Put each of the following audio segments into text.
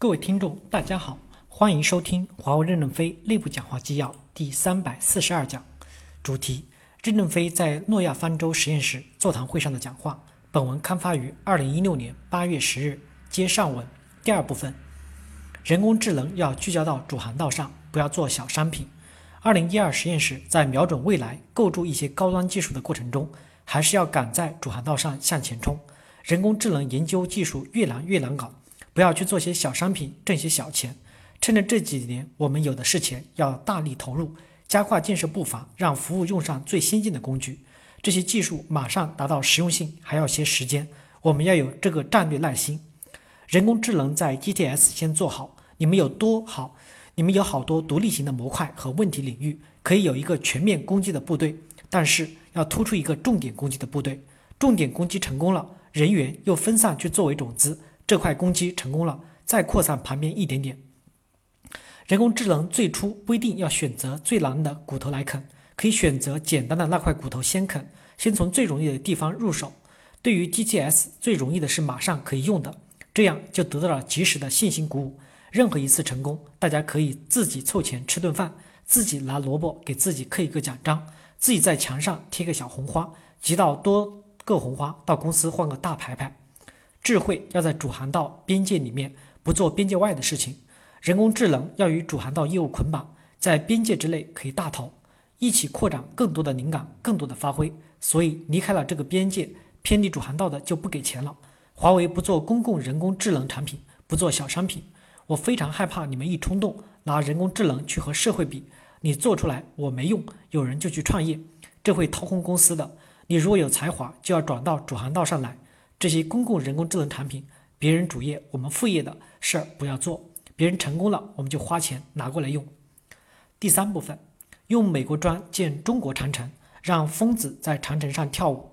各位听众，大家好，欢迎收听华为任正非内部讲话纪要第三百四十二讲，主题：任正非在诺亚方舟实验室座谈会上的讲话。本文刊发于二零一六年八月十日。接上文第二部分，人工智能要聚焦到主航道上，不要做小商品。二零一二实验室在瞄准未来、构筑一些高端技术的过程中，还是要赶在主航道上向前冲。人工智能研究技术越难越难搞。不要去做些小商品，挣些小钱。趁着这几年我们有的是钱，要大力投入，加快建设步伐，让服务用上最先进的工具。这些技术马上达到实用性还要些时间，我们要有这个战略耐心。人工智能在 GTS 先做好，你们有多好？你们有好多独立型的模块和问题领域，可以有一个全面攻击的部队，但是要突出一个重点攻击的部队。重点攻击成功了，人员又分散去作为种子。这块攻击成功了，再扩散旁边一点点。人工智能最初不一定要选择最难的骨头来啃，可以选择简单的那块骨头先啃，先从最容易的地方入手。对于 GTS 最容易的是马上可以用的，这样就得到了及时的信心鼓舞。任何一次成功，大家可以自己凑钱吃顿饭，自己拿萝卜给自己刻一个奖章，自己在墙上贴个小红花，集到多个红花，到公司换个大牌牌。智慧要在主航道边界里面，不做边界外的事情。人工智能要与主航道业务捆绑，在边界之内可以大投，一起扩展更多的灵感，更多的发挥。所以离开了这个边界，偏离主航道的就不给钱了。华为不做公共人工智能产品，不做小商品。我非常害怕你们一冲动拿人工智能去和社会比，你做出来我没用，有人就去创业，这会掏空公司的。你如果有才华，就要转到主航道上来。这些公共人工智能产品，别人主业我们副业的事儿不要做，别人成功了我们就花钱拿过来用。第三部分，用美国砖建中国长城，让疯子在长城上跳舞。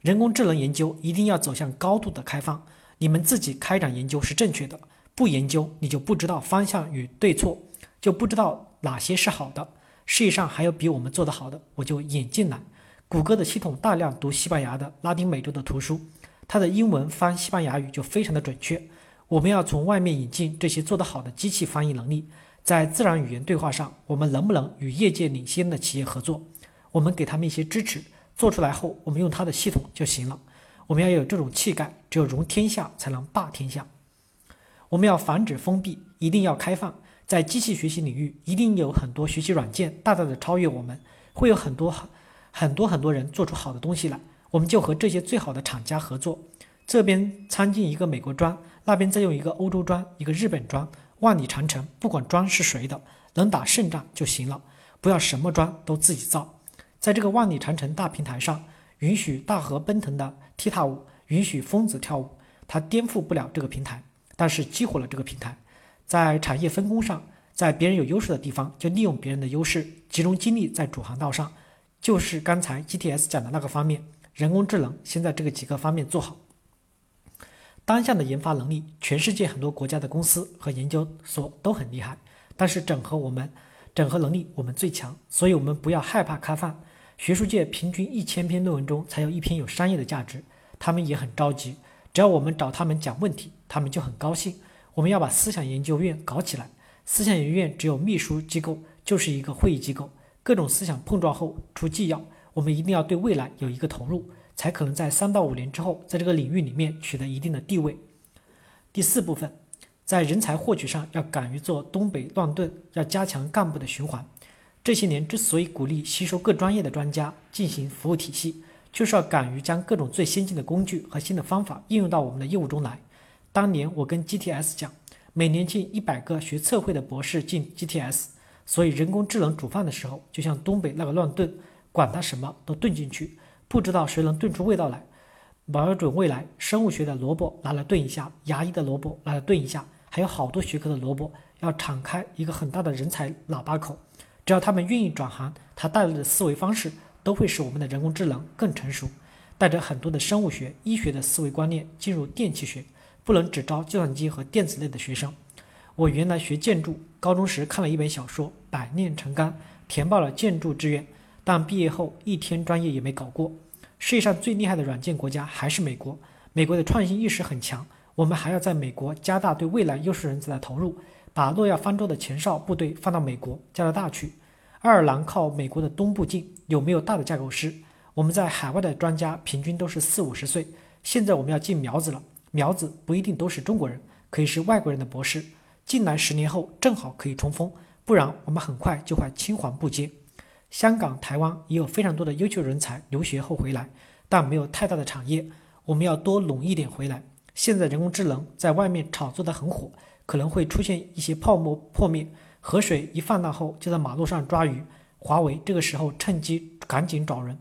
人工智能研究一定要走向高度的开放，你们自己开展研究是正确的，不研究你就不知道方向与对错，就不知道哪些是好的。世界上还有比我们做得好的，我就引进来。谷歌的系统大量读西班牙的、拉丁美洲的图书。它的英文翻西班牙语就非常的准确。我们要从外面引进这些做得好的机器翻译能力，在自然语言对话上，我们能不能与业界领先的企业合作？我们给他们一些支持，做出来后，我们用它的系统就行了。我们要有这种气概，只有容天下才能霸天下。我们要防止封闭，一定要开放。在机器学习领域，一定有很多学习软件大大的超越我们，会有很多很多很多人做出好的东西来。我们就和这些最好的厂家合作，这边参进一个美国砖，那边再用一个欧洲砖，一个日本砖，万里长城，不管砖是谁的，能打胜仗就行了，不要什么砖都自己造。在这个万里长城大平台上，允许大河奔腾的踢踏舞，允许疯子跳舞，它颠覆不了这个平台，但是激活了这个平台。在产业分工上，在别人有优势的地方，就利用别人的优势，集中精力在主航道上，就是刚才 GTS 讲的那个方面。人工智能现在这个几个方面做好，单项的研发能力，全世界很多国家的公司和研究所都很厉害，但是整合我们，整合能力我们最强，所以我们不要害怕开放。学术界平均一千篇论文中才有一篇有商业的价值，他们也很着急，只要我们找他们讲问题，他们就很高兴。我们要把思想研究院搞起来，思想研究院只有秘书机构，就是一个会议机构，各种思想碰撞后出纪要。我们一定要对未来有一个投入，才可能在三到五年之后，在这个领域里面取得一定的地位。第四部分，在人才获取上要敢于做东北乱炖，要加强干部的循环。这些年之所以鼓励吸收各专业的专家进行服务体系，就是要敢于将各种最先进的工具和新的方法应用到我们的业务中来。当年我跟 GTS 讲，每年近一百个学测绘的博士进 GTS，所以人工智能煮饭的时候，就像东北那个乱炖。管它什么都炖进去，不知道谁能炖出味道来。瞄准未来，生物学的萝卜拿来炖一下，牙医的萝卜拿来炖一下，还有好多学科的萝卜，要敞开一个很大的人才喇叭口。只要他们愿意转行，他带来的思维方式都会使我们的人工智能更成熟。带着很多的生物学、医学的思维观念进入电气学，不能只招计算机和电子类的学生。我原来学建筑，高中时看了一本小说《百炼成钢》，填报了建筑志愿。但毕业后一天专业也没搞过。世界上最厉害的软件国家还是美国，美国的创新意识很强。我们还要在美国加大对未来优秀人才的投入，把诺亚方舟的前哨部队放到美国、加拿大去。爱尔兰靠美国的东部近，有没有大的架构师？我们在海外的专家平均都是四五十岁，现在我们要进苗子了。苗子不一定都是中国人，可以是外国人的博士。进来十年后正好可以冲锋，不然我们很快就会青黄不接。香港、台湾也有非常多的优秀人才留学后回来，但没有太大的产业，我们要多拢一点回来。现在人工智能在外面炒作的很火，可能会出现一些泡沫破灭，河水一泛滥后就在马路上抓鱼。华为这个时候趁机赶紧找人。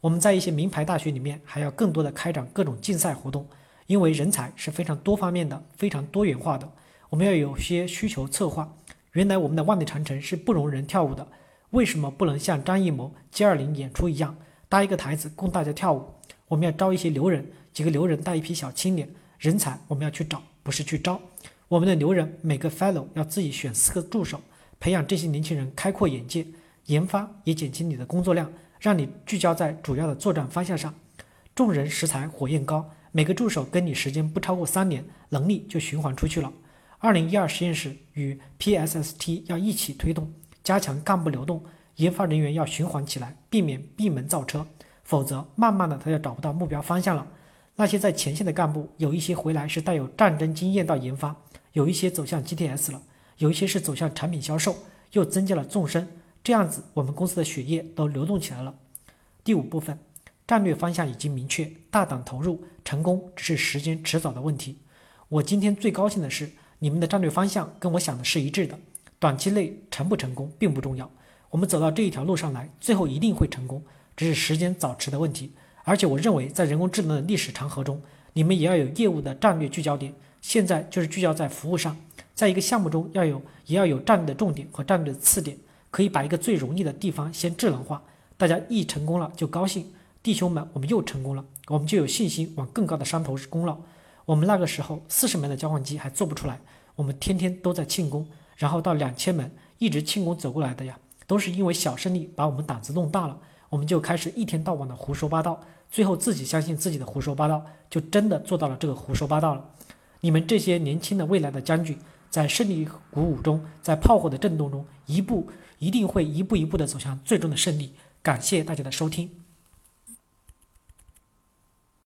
我们在一些名牌大学里面还要更多的开展各种竞赛活动，因为人才是非常多方面的、非常多元化的。我们要有些需求策划。原来我们的万里长城是不容人跳舞的，为什么不能像张艺谋、G20 演出一样搭一个台子供大家跳舞？我们要招一些牛人，几个牛人带一批小青年。人才我们要去找，不是去招。我们的牛人每个 fellow 要自己选四个助手，培养这些年轻人开阔眼界，研发也减轻你的工作量。让你聚焦在主要的作战方向上，众人拾柴火焰高，每个助手跟你时间不超过三年，能力就循环出去了。二零一二实验室与 PSST 要一起推动，加强干部流动，研发人员要循环起来，避免闭门造车，否则慢慢的他就找不到目标方向了。那些在前线的干部，有一些回来是带有战争经验到研发，有一些走向 GTS 了，有一些是走向产品销售，又增加了纵深。这样子，我们公司的血液都流动起来了。第五部分，战略方向已经明确，大胆投入，成功只是时间迟早的问题。我今天最高兴的是，你们的战略方向跟我想的是一致的。短期内成不成功并不重要，我们走到这一条路上来，最后一定会成功，只是时间早迟的问题。而且我认为，在人工智能的历史长河中，你们也要有业务的战略聚焦点。现在就是聚焦在服务上，在一个项目中要有，也要有战略的重点和战略的次点。可以把一个最容易的地方先智能化，大家一成功了就高兴，弟兄们，我们又成功了，我们就有信心往更高的山头攻了。我们那个时候四十门的交换机还做不出来，我们天天都在庆功，然后到两千门一直庆功走过来的呀，都是因为小胜利把我们胆子弄大了，我们就开始一天到晚的胡说八道，最后自己相信自己的胡说八道，就真的做到了这个胡说八道了。你们这些年轻的未来的将军，在胜利鼓舞中，在炮火的震动中，一步。一定会一步一步的走向最终的胜利。感谢大家的收听。